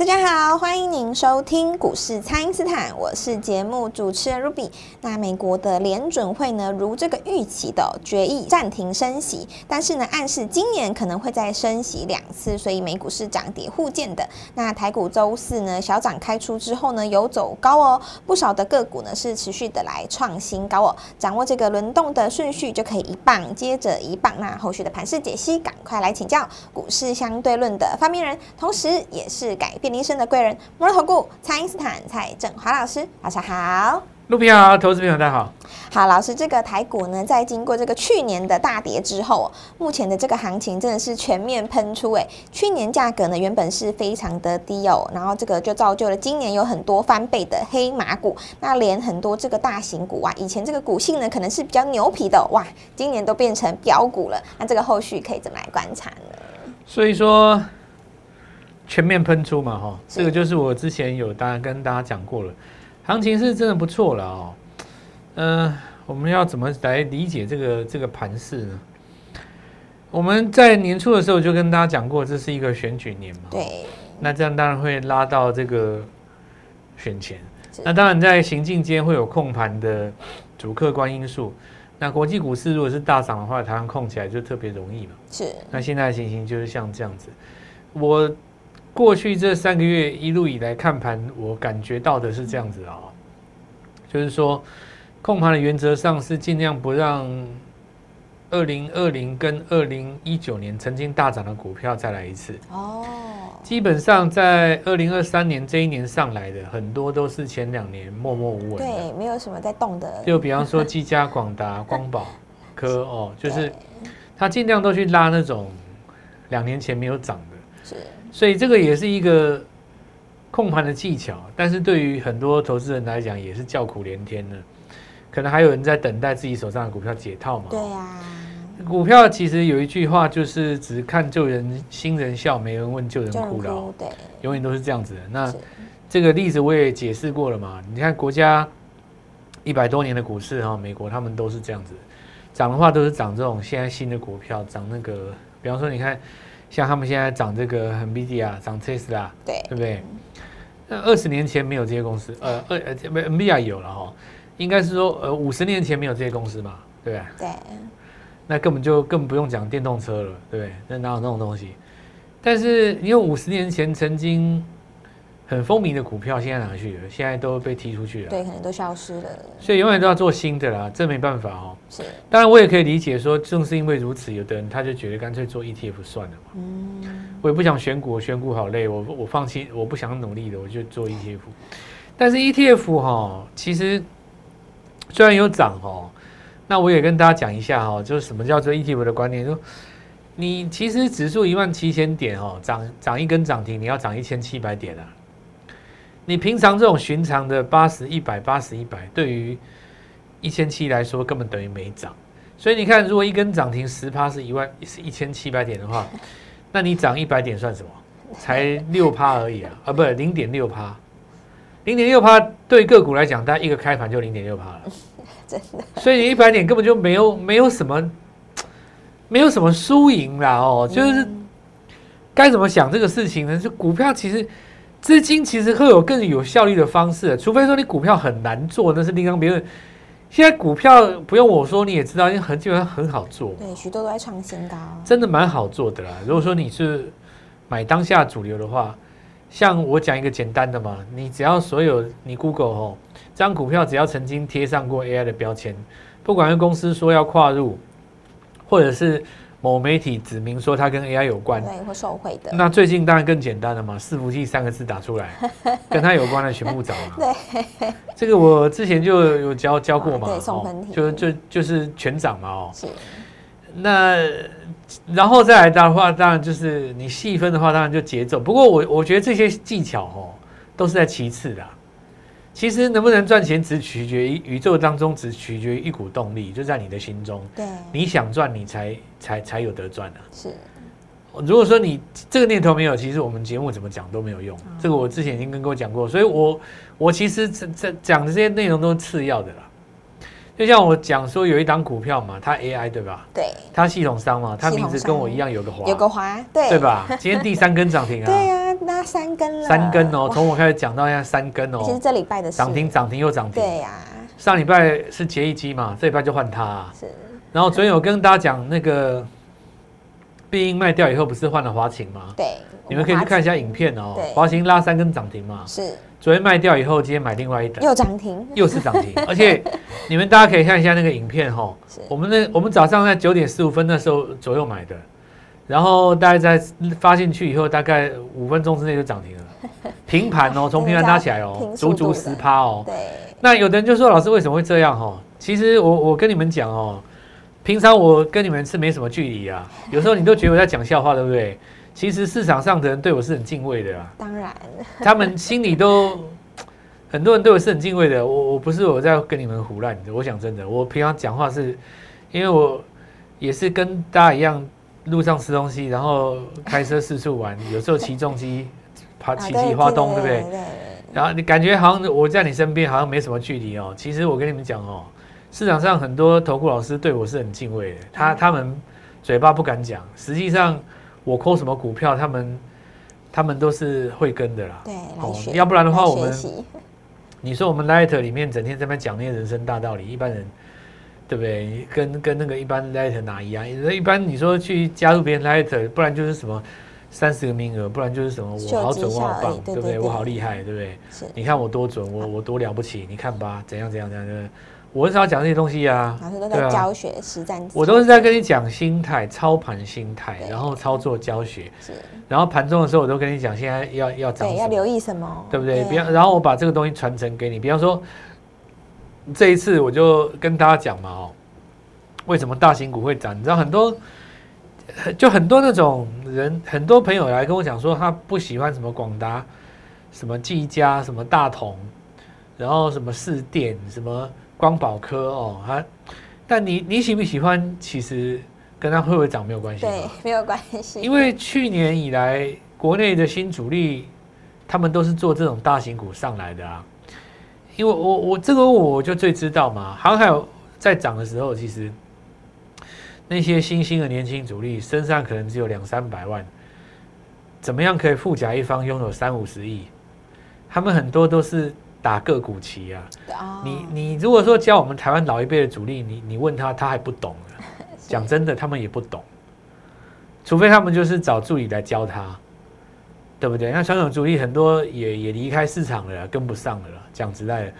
大家好，欢迎您收听股市蔡因斯坦，我是节目主持人 Ruby。那美国的联准会呢，如这个预期的决议暂停升息，但是呢，暗示今年可能会再升息两次，所以美股是涨跌互见的。那台股周四呢，小涨开出之后呢，有走高哦，不少的个股呢是持续的来创新高哦。掌握这个轮动的顺序，就可以一棒接着一棒。那后续的盘势解析，赶快来请教股市相对论的发明人，同时也是改变人生的贵人，摩尔投顾蔡因斯坦蔡振华老师，晚上好。陆平好，投资朋友大家好。好，老师，这个台股呢，在经过这个去年的大跌之后，目前的这个行情真的是全面喷出诶。去年价格呢，原本是非常的低哦，然后这个就造就了今年有很多翻倍的黑马股。那连很多这个大型股啊，以前这个股性呢，可能是比较牛皮的哇，今年都变成标股了。那这个后续可以怎么来观察呢？所以说。全面喷出嘛，哈，这个就是我之前有大家跟大家讲过了，行情是真的不错了哦。嗯，我们要怎么来理解这个这个盘势呢？我们在年初的时候就跟大家讲过，这是一个选举年嘛，对。那这样当然会拉到这个选前，那当然在行进间会有控盘的主客观因素。那国际股市如果是大涨的话，台湾控起来就特别容易嘛。是。那现在的情形就是像这样子，我。过去这三个月一路以来看盘，我感觉到的是这样子啊，就是说控盘的原则上是尽量不让二零二零跟二零一九年曾经大涨的股票再来一次哦。基本上在二零二三年这一年上来的很多都是前两年默默无闻，对，没有什么在动的。就比方说 技嘉、广达、光宝科哦，就是他尽量都去拉那种两年前没有涨的。是。所以这个也是一个控盘的技巧，但是对于很多投资人来讲也是叫苦连天的。可能还有人在等待自己手上的股票解套嘛？对呀。股票其实有一句话就是“只看旧人新人笑，没人问旧人哭”了。对，永远都是这样子的。那这个例子我也解释过了嘛？你看国家一百多年的股市哈，美国他们都是这样子，涨的话都是涨这种现在新的股票，涨那个，比方说你看。像他们现在涨这个 NVIDIA，涨 Tesla，对，对不对？那二十年前没有这些公司，呃，二呃，NVIDIA 有了哈，应该是说，呃，五十年前没有这些公司嘛，对不对？对。那根本就更不用讲电动车了，对不对？那哪有那种东西？但是因为五十年前曾经。很风靡的股票现在哪去了？现在都被踢出去了。对，可能都消失了。所以永远都要做新的啦，这没办法哦。是。当然，我也可以理解说，正是因为如此，有的人他就觉得干脆做 ETF 算了嘛。嗯。我也不想选股，选股好累，我我放弃，我不想努力的，我就做 ETF。但是 ETF 哈，其实虽然有涨哦，那我也跟大家讲一下哈，就是什么叫做 ETF 的观念，就你其实指数一万七千点哦，涨涨一根涨停，你要涨一千七百点啊。你平常这种寻常的八十一百八十一百，对于一千七来说根本等于没涨。所以你看，如果一根涨停十趴是一万是一千七百点的话，那你涨一百点算什么？才六趴而已啊！啊，不是零点六趴，零点六趴对个股来讲，大概一个开盘就零点六趴了，真的。所以你一百点根本就没有没有什么没有什么输赢啦哦，就是该怎么想这个事情呢？就股票其实。资金其实会有更有效率的方式，除非说你股票很难做，那是另当别论。现在股票不用我说你也知道，因为很基本上很好做。对，许多都在创新高，真的蛮好做的啦。如果说你是买当下主流的话，像我讲一个简单的嘛，你只要所有你 Google 哦，这张股票只要曾经贴上过 AI 的标签，不管是公司说要跨入，或者是。某媒体指明说它跟 AI 有关，对，会受贿的。那最近当然更简单了嘛，伺服器三个字打出来，跟它有关的全部找嘛。对，这个我之前就有教教过嘛，对，送喷嚏，就就就是全涨嘛哦。是。那然后再来的话，当然就是你细分的话，当然就节奏。不过我我觉得这些技巧哦，都是在其次的。其实能不能赚钱，只取决于宇宙当中，只取决于一股动力，就在你的心中。对，你想赚，你才才才有得赚啊。是，如果说你这个念头没有，其实我们节目怎么讲都没有用。这个我之前已经跟各位讲过，所以我我其实这这讲的这些内容都是次要的啦。就像我讲说，有一档股票嘛，它 AI 对吧？对，它系统商嘛，它名字跟我一样有个华，有个华，对对吧？今天第三根涨停啊！对啊，拉三根了，三根哦，从我开始讲到现在三根哦。其实这礼拜的涨停涨停又涨停，对呀。上礼拜是结一机嘛，这礼拜就换它。是。然后昨天有跟大家讲那个必应卖掉以后，不是换了华擎吗？对。你们可以去看一下影片哦。华擎拉三根涨停嘛。是。昨天卖掉以后，今天买另外一档，又涨停，又是涨停，而且你们大家可以看一下那个影片哈。我们那我们早上在九点十五分那时候左右买的，然后大概在发进去以后，大概五分钟之内就涨停了，平盘哦，从平盘拉起来哦，足足十趴哦。对。那有的人就说老师为什么会这样哈？其实我我跟你们讲哦，平常我跟你们是没什么距离啊，有时候你都觉得我在讲笑话，对不对？其实市场上的人对我是很敬畏的啊，当然，他们心里都很多人对我是很敬畏的。我我不是我在跟你们胡乱的，我想真的，我平常讲话是，因为我也是跟大家一样，路上吃东西，然后开车四处玩，有时候骑重机，爬骑骑花东，对不对？然后你感觉好像我在你身边，好像没什么距离哦。其实我跟你们讲哦，市场上很多投顾老师对我是很敬畏的，他他们嘴巴不敢讲，实际上。我抠什么股票，他们他们都是会跟的啦。对，哦，要不然的话，我们你说我们 Light 里面整天在那讲那些人生大道理，一般人对不对？跟跟那个一般 Light 哪一样？一般你说去加入别人 Light，不然就是什么三十个名额，不然就是什么我好准，我好棒，对不对？我好厉害，对不对？你看我多准，我我多了不起，你看吧，怎样怎样怎样的。我很少讲这些东西啊，老师都在教学实战。我都是在跟你讲心态、操盘心态，然后操作教学。是。然后盘中的时候，我都跟你讲，现在要要涨，对要留意什么，对不对？比方，然后我把这个东西传承给你。比方说，这一次我就跟大家讲嘛，哦，为什么大型股会涨？你知道很多，就很多那种人，很多朋友来跟我讲说，他不喜欢什么广达、什么技嘉、什么大同，然后什么四电、什么。光宝科哦，它，但你你喜不喜欢？其实跟它会不会涨没有关系。对，没有关系。因为去年以来，国内的新主力，他们都是做这种大型股上来的啊。因为我我这个我就最知道嘛，航海在涨的时候，其实那些新兴的年轻主力身上可能只有两三百万，怎么样可以富甲一方，拥有三五十亿？他们很多都是。打个股棋啊！你你如果说教我们台湾老一辈的主力，你你问他，他还不懂。讲真的，他们也不懂，除非他们就是找助理来教他，对不对？那传统主力很多也也离开市场了，跟不上了。讲实在的，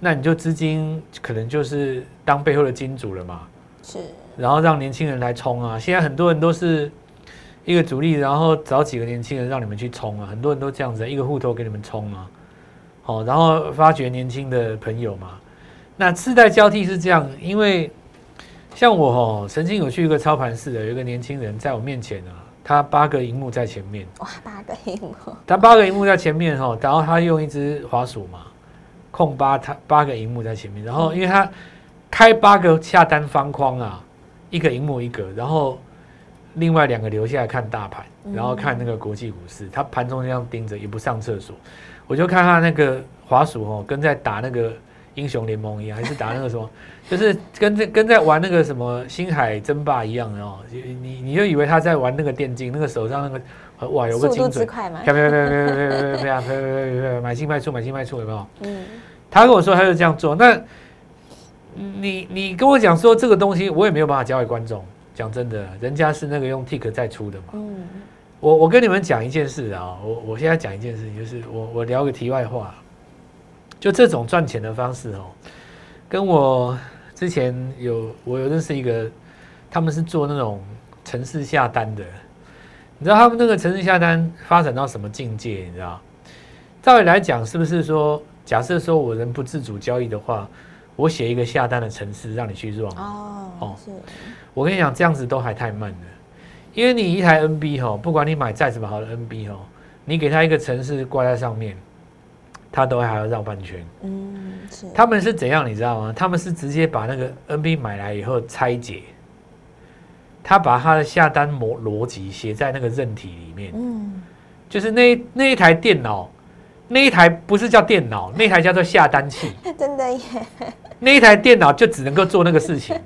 那你就资金可能就是当背后的金主了嘛。是。然后让年轻人来冲啊！现在很多人都是一个主力，然后找几个年轻人让你们去冲啊！很多人都这样子，一个户头给你们冲啊！好，然后发掘年轻的朋友嘛。那世代交替是这样，因为像我哦，曾经有去一个操盘室的，有一个年轻人在我面前啊，他八个荧幕在前面。哇，八个荧幕！他八个荧幕在前面哈，然后他用一只滑鼠嘛，控八他八个荧幕在前面，然后因为他开八个下单方框啊，一个荧幕一个，然后另外两个留下来看大盘，然后看那个国际股市，他盘中这样盯着，也不上厕所。我就看他那个滑鼠哦，跟在打那个英雄联盟一样，还是打那个什么，就是跟在跟在玩那个什么星海争霸一样哦。你你就以为他在玩那个电竞，那个手上那个哇有个精准，啪啪啪啪啪啪啪啪啪，买进卖出买进卖出有没有？嗯。他跟我说他就这样做，那你你跟我讲说这个东西，我也没有办法教给观众。讲真的，人家是那个用 tick 在出的嘛。嗯。我我跟你们讲一件事啊，我我现在讲一件事情，就是我我聊个题外话，就这种赚钱的方式哦，跟我之前有我有认识一个，他们是做那种城市下单的，你知道他们那个城市下单发展到什么境界？你知道？照理来讲，是不是说，假设说我人不自主交易的话，我写一个下单的城市让你去做？哦我跟你讲，这样子都还太慢了。因为你一台 NB 哈，不管你买再怎么好的 NB 哈，你给它一个城市挂在上面，他都还要绕半圈。嗯，是。他们是怎样，你知道吗？他们是直接把那个 NB 买来以后拆解，他把他的下单模逻辑写在那个韧体里面。嗯，就是那那一台电脑，那一台不是叫电脑，那台叫做下单器。真的耶。那一台电脑就只能够做那个事情。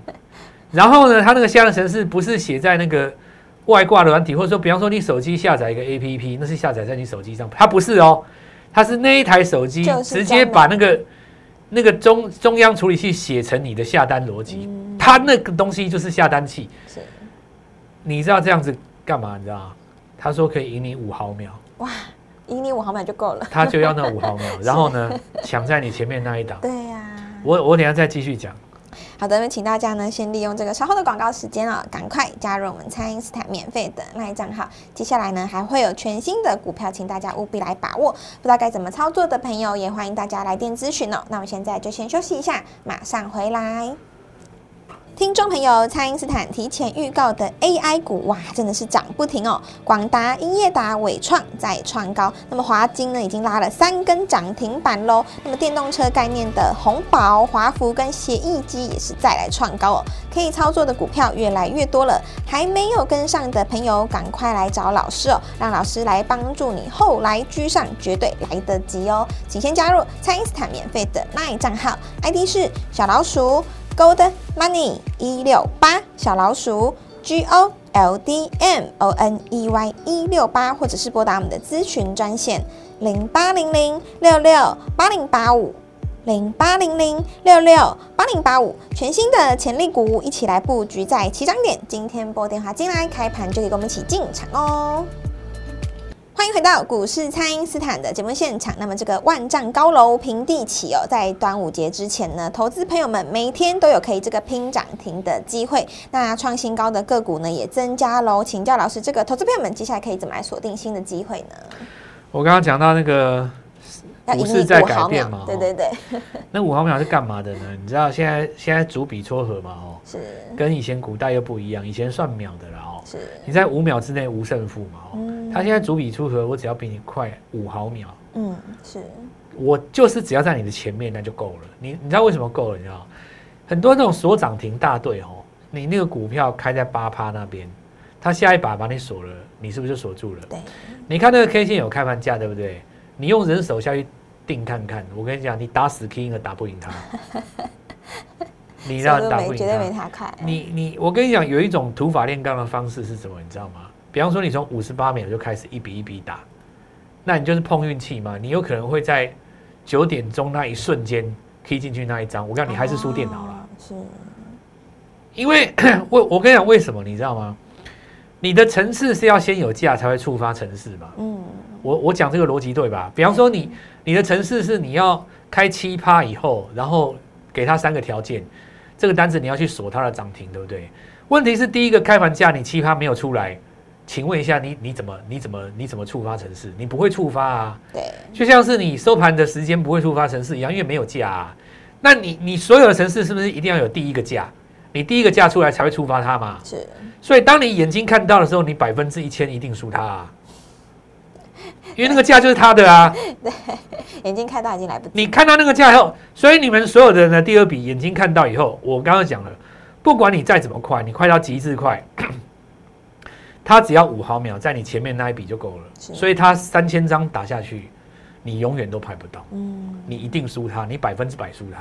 然后呢，它那个下单程式不是写在那个外挂的软体，或者说，比方说你手机下载一个 APP，那是下载在你手机上，它不是哦，它是那一台手机直接把那个那个中中央处理器写成你的下单逻辑，它那个东西就是下单器。是。你知道这样子干嘛？你知道吗？他说可以赢你五毫秒。哇，赢你五毫秒就够了。他就要那五毫秒，然后呢，抢在你前面那一档。对呀。我我等下再继续讲。好的，那请大家呢先利用这个稍后的广告时间啊、哦，赶快加入我们蔡因斯坦免费的赖账号。接下来呢还会有全新的股票，请大家务必来把握。不知道该怎么操作的朋友，也欢迎大家来电咨询哦。那我现在就先休息一下，马上回来。听众朋友，蔡因斯坦提前预告的 AI 股哇，真的是涨不停哦！广达、英业达、伟创在创高，那么华晶呢，已经拉了三根涨停板喽。那么电动车概念的鸿宝、华福跟协议机也是再来创高哦。可以操作的股票越来越多了，还没有跟上的朋友，赶快来找老师哦，让老师来帮助你后来居上，绝对来得及哦！请先加入蔡因斯坦免费的 LINE 账号，ID 是小老鼠。Gold Money 一六八小老鼠 G O L D M O N E Y 一六八，或者是拨打我们的咨询专线零八零零六六八零八五零八零零六六八零八五，全新的潜力股，一起来布局在起涨点。今天拨电话进来，开盘就可以跟我们一起进场哦。回到股市，蔡因斯坦的节目现场。那么，这个万丈高楼平地起哦，在端午节之前呢，投资朋友们每天都有可以这个拼涨停的机会。那创新高的个股呢，也增加喽。请教老师，这个投资朋友们接下来可以怎么来锁定新的机会呢？我刚刚讲到那个。股市在改变嘛？对对对。那五毫秒是干嘛的呢？你知道现在现在逐笔撮合嘛？哦，是。跟以前古代又不一样，以前算秒的了哦。是。你在五秒之内无胜负嘛？哦。他现在主笔出合，我只要比你快五毫秒。嗯，是。我就是只要在你的前面，那就够了。你你知道为什么够了？你知道？很多那种锁涨停大队哦，你那个股票开在八趴那边，他下一把把你锁了，你是不是就锁住了？对。你看那个 K 线有开盘价，对不对？你用人手下去。定看看，我跟你讲，你打死 King 都打不赢他。你让打不赢他，绝对没他快。你你，我跟你讲，有一种土法炼钢的方式是什么？你知道吗？比方说，你从五十八秒就开始一笔一笔打，那你就是碰运气嘛。你有可能会在九点钟那一瞬间 key 进去那一张，我告诉，你还是输电脑了。是，因为 我我跟你讲，为什么？你知道吗？你的层次是要先有价才会触发层次嘛？嗯。我我讲这个逻辑对吧？比方说你你的层次是你要开七趴以后，然后给他三个条件，这个单子你要去锁它的涨停，对不对？问题是第一个开盘价你七趴没有出来，请问一下你你怎么你怎么你怎么触发城市？你不会触发啊？对，就像是你收盘的时间不会触发城市一样，因为没有价啊。那你你所有的城市是不是一定要有第一个价？你第一个价出来才会触发它嘛？是。所以当你眼睛看到的时候，你百分之一千一定输它啊。因为那个价就是他的啊，对，眼睛看到已经来不及。你看到那个价以后，所以你们所有的人的第二笔眼睛看到以后，我刚刚讲了，不管你再怎么快，你快到极致快，他只要五毫秒在你前面那一笔就够了。所以他三千张打下去，你永远都拍不到。嗯，你一定输他，你百分之百输他，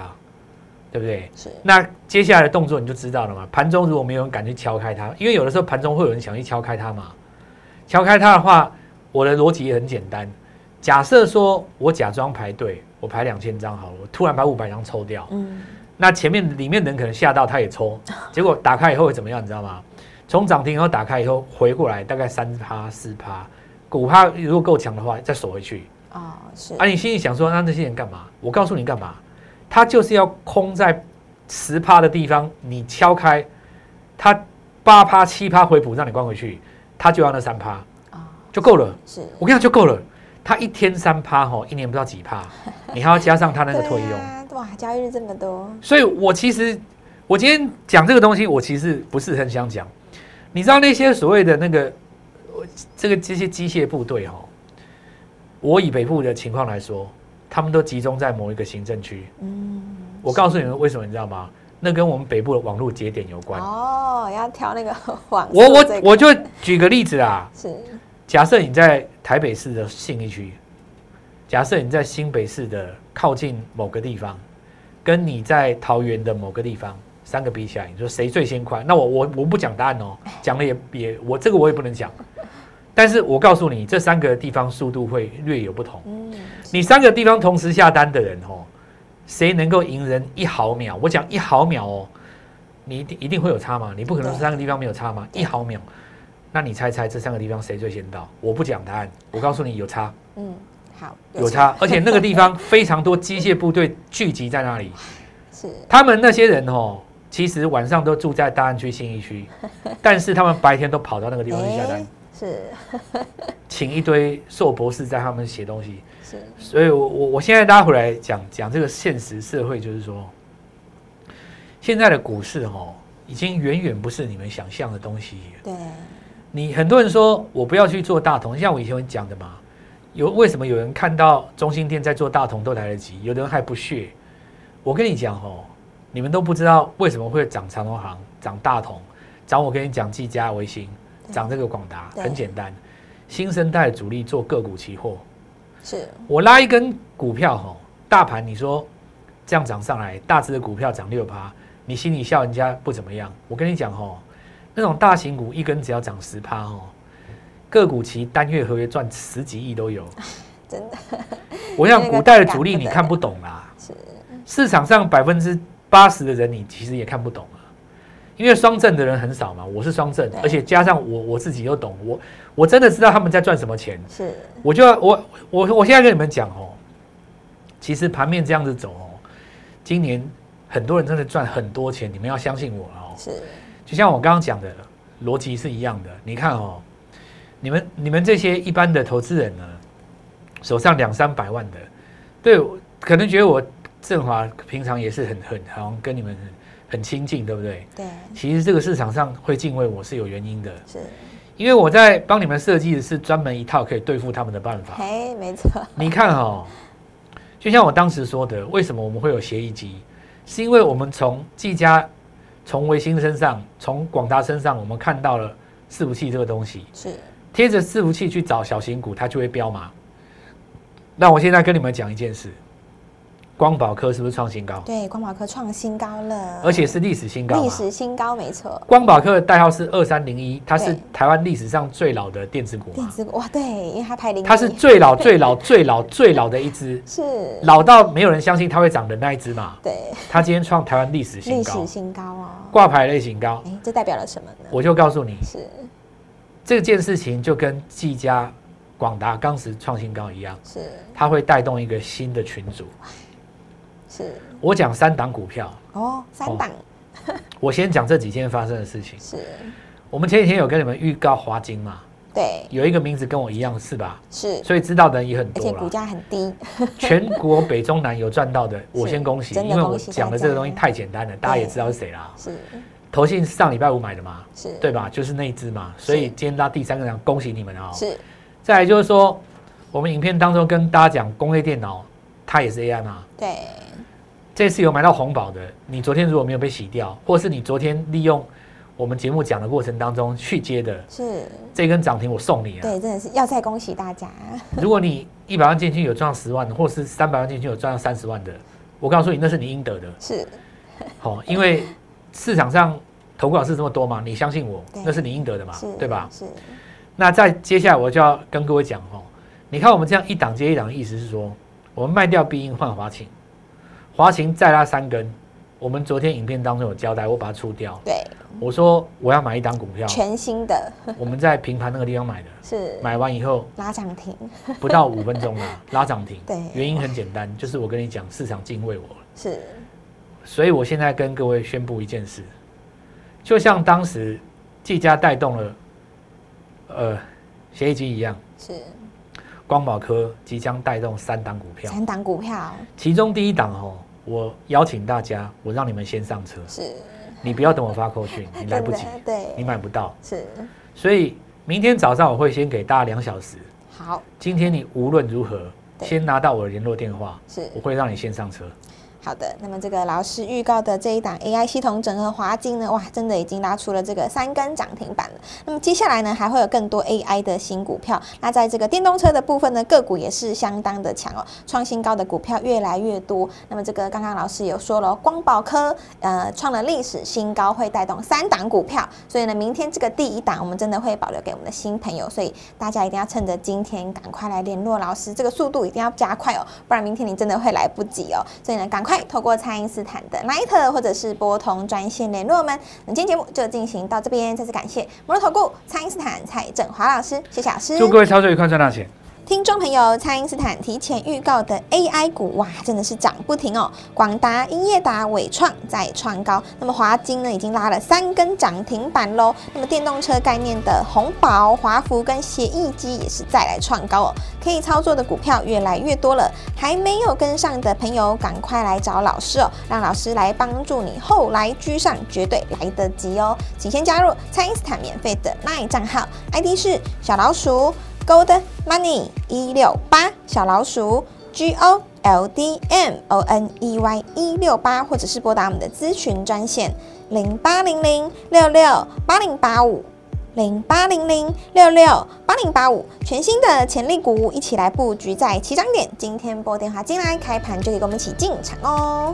对不对？是。那接下来的动作你就知道了嘛。盘中如果没有人敢去敲开它，因为有的时候盘中会有人想去敲开它嘛。敲开它的话。我的逻辑也很简单，假设说我假装排队，我排两千张好了，我突然把五百张抽掉，嗯，那前面里面人可能吓到，他也抽，结果打开以后会怎么样？你知道吗？从涨停以后打开以后回过来大概三趴四趴，股趴如果够强的话再锁回去啊，是啊，你心里想说那那些人干嘛？我告诉你干嘛？他就是要空在十趴的地方，你敲开，他八趴七趴回补让你关回去，他就要那三趴。就够了，是我跟你讲就够了。他一天三趴吼，一年不知道几趴，你还要加上他那个退佣。哇，交易日这么多。所以我其实我今天讲这个东西，我其实不是很想讲。你知道那些所谓的那个这个这些机械部队哈，我以北部的情况来说，他们都集中在某一个行政区。嗯，我告诉你们为什么，你知道吗？那跟我们北部的网络节点有关。哦，要挑那个网。我我我就举个例子啊。是。假设你在台北市的信义区，假设你在新北市的靠近某个地方，跟你在桃园的某个地方，三个比起来，你说谁最先快？那我我我不讲答案哦，讲了也也我这个我也不能讲。但是我告诉你，这三个地方速度会略有不同。你三个地方同时下单的人哦，谁能够赢人一毫秒？我讲一毫秒哦，你一定一定会有差嘛？你不可能三个地方没有差嘛？一毫秒，那你猜猜这三个地方谁最先到？我不讲答案，我告诉你有差。嗯，好，有差，而且那个地方非常多机械部队聚集在那里。是，他们那些人哦，其实晚上都住在大安区信义区，但是他们白天都跑到那个地方去下单。是，请一堆硕博士在他们写东西。是，所以我我我现在大家回来讲讲这个现实社会，就是说，现在的股市哦，已经远远不是你们想象的东西。对，你很多人说我不要去做大同，像我以前讲的嘛，有为什么有人看到中心店在做大同都来得及，有的人还不屑。我跟你讲哦，你们都不知道为什么会涨长隆行、涨大同、涨我跟你讲技嘉、微星。涨这个广达很简单，新生代主力做个股期货，是我拉一根股票吼，大盘你说这样涨上来，大致的股票涨六趴，你心里笑人家不怎么样。我跟你讲吼，那种大型股一根只要涨十趴哦，个股其单月合约赚十几亿都有，真的。我想古代的主力你看不懂啦，是市场上百分之八十的人你其实也看不懂啊。因为双证的人很少嘛，我是双证，而且加上我我自己又懂，我我真的知道他们在赚什么钱。是，我就要我我我现在跟你们讲哦，其实盘面这样子走哦，今年很多人真的赚很多钱，你们要相信我哦。是，就像我刚刚讲的逻辑是一样的。你看哦，你们你们这些一般的投资人呢，手上两三百万的，对，可能觉得我振华平常也是很很好像跟你们。很亲近，对不对？对。其实这个市场上会敬畏我是有原因的，是，因为我在帮你们设计的是专门一套可以对付他们的办法。哎，没错。你看哦，就像我当时说的，为什么我们会有协议机？是因为我们从技嘉、从维新身上、从广达身上，我们看到了伺服器这个东西，是贴着伺服器去找小型股，它就会飙嘛。那我现在跟你们讲一件事。光宝科是不是创新高？对，光宝科创新高了，而且是历史新高。历史新高，没错。光宝科的代号是二三零一，它是台湾历史上最老的电子股。电子股哇，对，因为它排零。它是最老、最老、最老、最老的一支，是老到没有人相信它会涨的那一只嘛？对。它今天创台湾历史新高，历史新高哦，挂牌类型高。哎，这代表了什么呢？我就告诉你，是这件事情就跟技嘉、广达当时创新高一样，是它会带动一个新的群组。是我讲三档股票哦，三档。我先讲这几天发生的事情。是，我们前几天有跟你们预告华金嘛？对，有一个名字跟我一样，是吧？是，所以知道的人也很多，而且股价很低。全国北中南有赚到的，我先恭喜，因为我讲的这个东西太简单了，大家也知道是谁啦。是，投信上礼拜五买的嘛？是，对吧？就是那一只嘛。所以今天拉第三个量，恭喜你们啊！是。再来就是说，我们影片当中跟大家讲工业电脑，它也是 AI 嘛？对。这次有买到红宝的，你昨天如果没有被洗掉，或是你昨天利用我们节目讲的过程当中去接的，是这根涨停我送你啊！对，真的是要再恭喜大家。如果你一百万进去有赚十万的，或是三百万进去有赚到三十万的，我告诉你那是你应得的。是，好，因为市场上投顾老师这么多嘛，你相信我，那是你应得的嘛，对吧？是。那再接下来我就要跟各位讲哦，你看我们这样一档接一档，意思是说我们卖掉必应换华擎。华擎再拉三根，我们昨天影片当中有交代，我把它出掉。对，我说我要买一档股票，全新的。我们在平盘那个地方买的，是买完以后拉涨停，不到五分钟啦，拉涨停。对，原因很简单，就是我跟你讲，市场敬畏我。是，所以我现在跟各位宣布一件事，就像当时技嘉带动了，呃，协议机一样。是。光宝科即将带动三档股票，三档股票，其中第一档哦。我邀请大家，我让你们先上车。是，你不要等我发扣讯，你来不及，对，你买不到。是，所以明天早上我会先给大家两小时。好，今天你无论如何先拿到我的联络电话，是，我会让你先上车。好的，那么这个老师预告的这一档 AI 系统整合华金呢，哇，真的已经拉出了这个三根涨停板了。那么接下来呢，还会有更多 AI 的新股票。那在这个电动车的部分呢，个股也是相当的强哦，创新高的股票越来越多。那么这个刚刚老师有说了，光宝科呃创了历史新高，会带动三档股票。所以呢，明天这个第一档我们真的会保留给我们的新朋友，所以大家一定要趁着今天赶快来联络老师，这个速度一定要加快哦，不然明天你真的会来不及哦。所以呢，赶快。透过蔡因斯坦的 Line 或者是拨通专线联络我们。那今天节目就进行到这边，再次感谢摩托投顾蔡因斯坦蔡振华老师，谢谢老师。祝各位操作愉快，赚大钱。听众朋友，蔡因斯坦提前预告的 AI 股，哇，真的是涨不停哦！广达、英业达、伟创在创高，那么华晶呢，已经拉了三根涨停板喽。那么电动车概念的鸿宝、华福跟协议机也是再来创高哦。可以操作的股票越来越多了，还没有跟上的朋友，赶快来找老师哦，让老师来帮助你后来居上，绝对来得及哦！请先加入蔡因斯坦免费的 LINE 账号，ID 是小老鼠。Gold Money 一六八小老鼠 G O L D M O N E Y 一六八，或者是拨打我们的咨询专线零八零零六六八零八五零八零零六六八零八五，全新的潜力股，一起来布局在起涨点。今天拨电话进来，开盘就可以跟我们一起进场哦。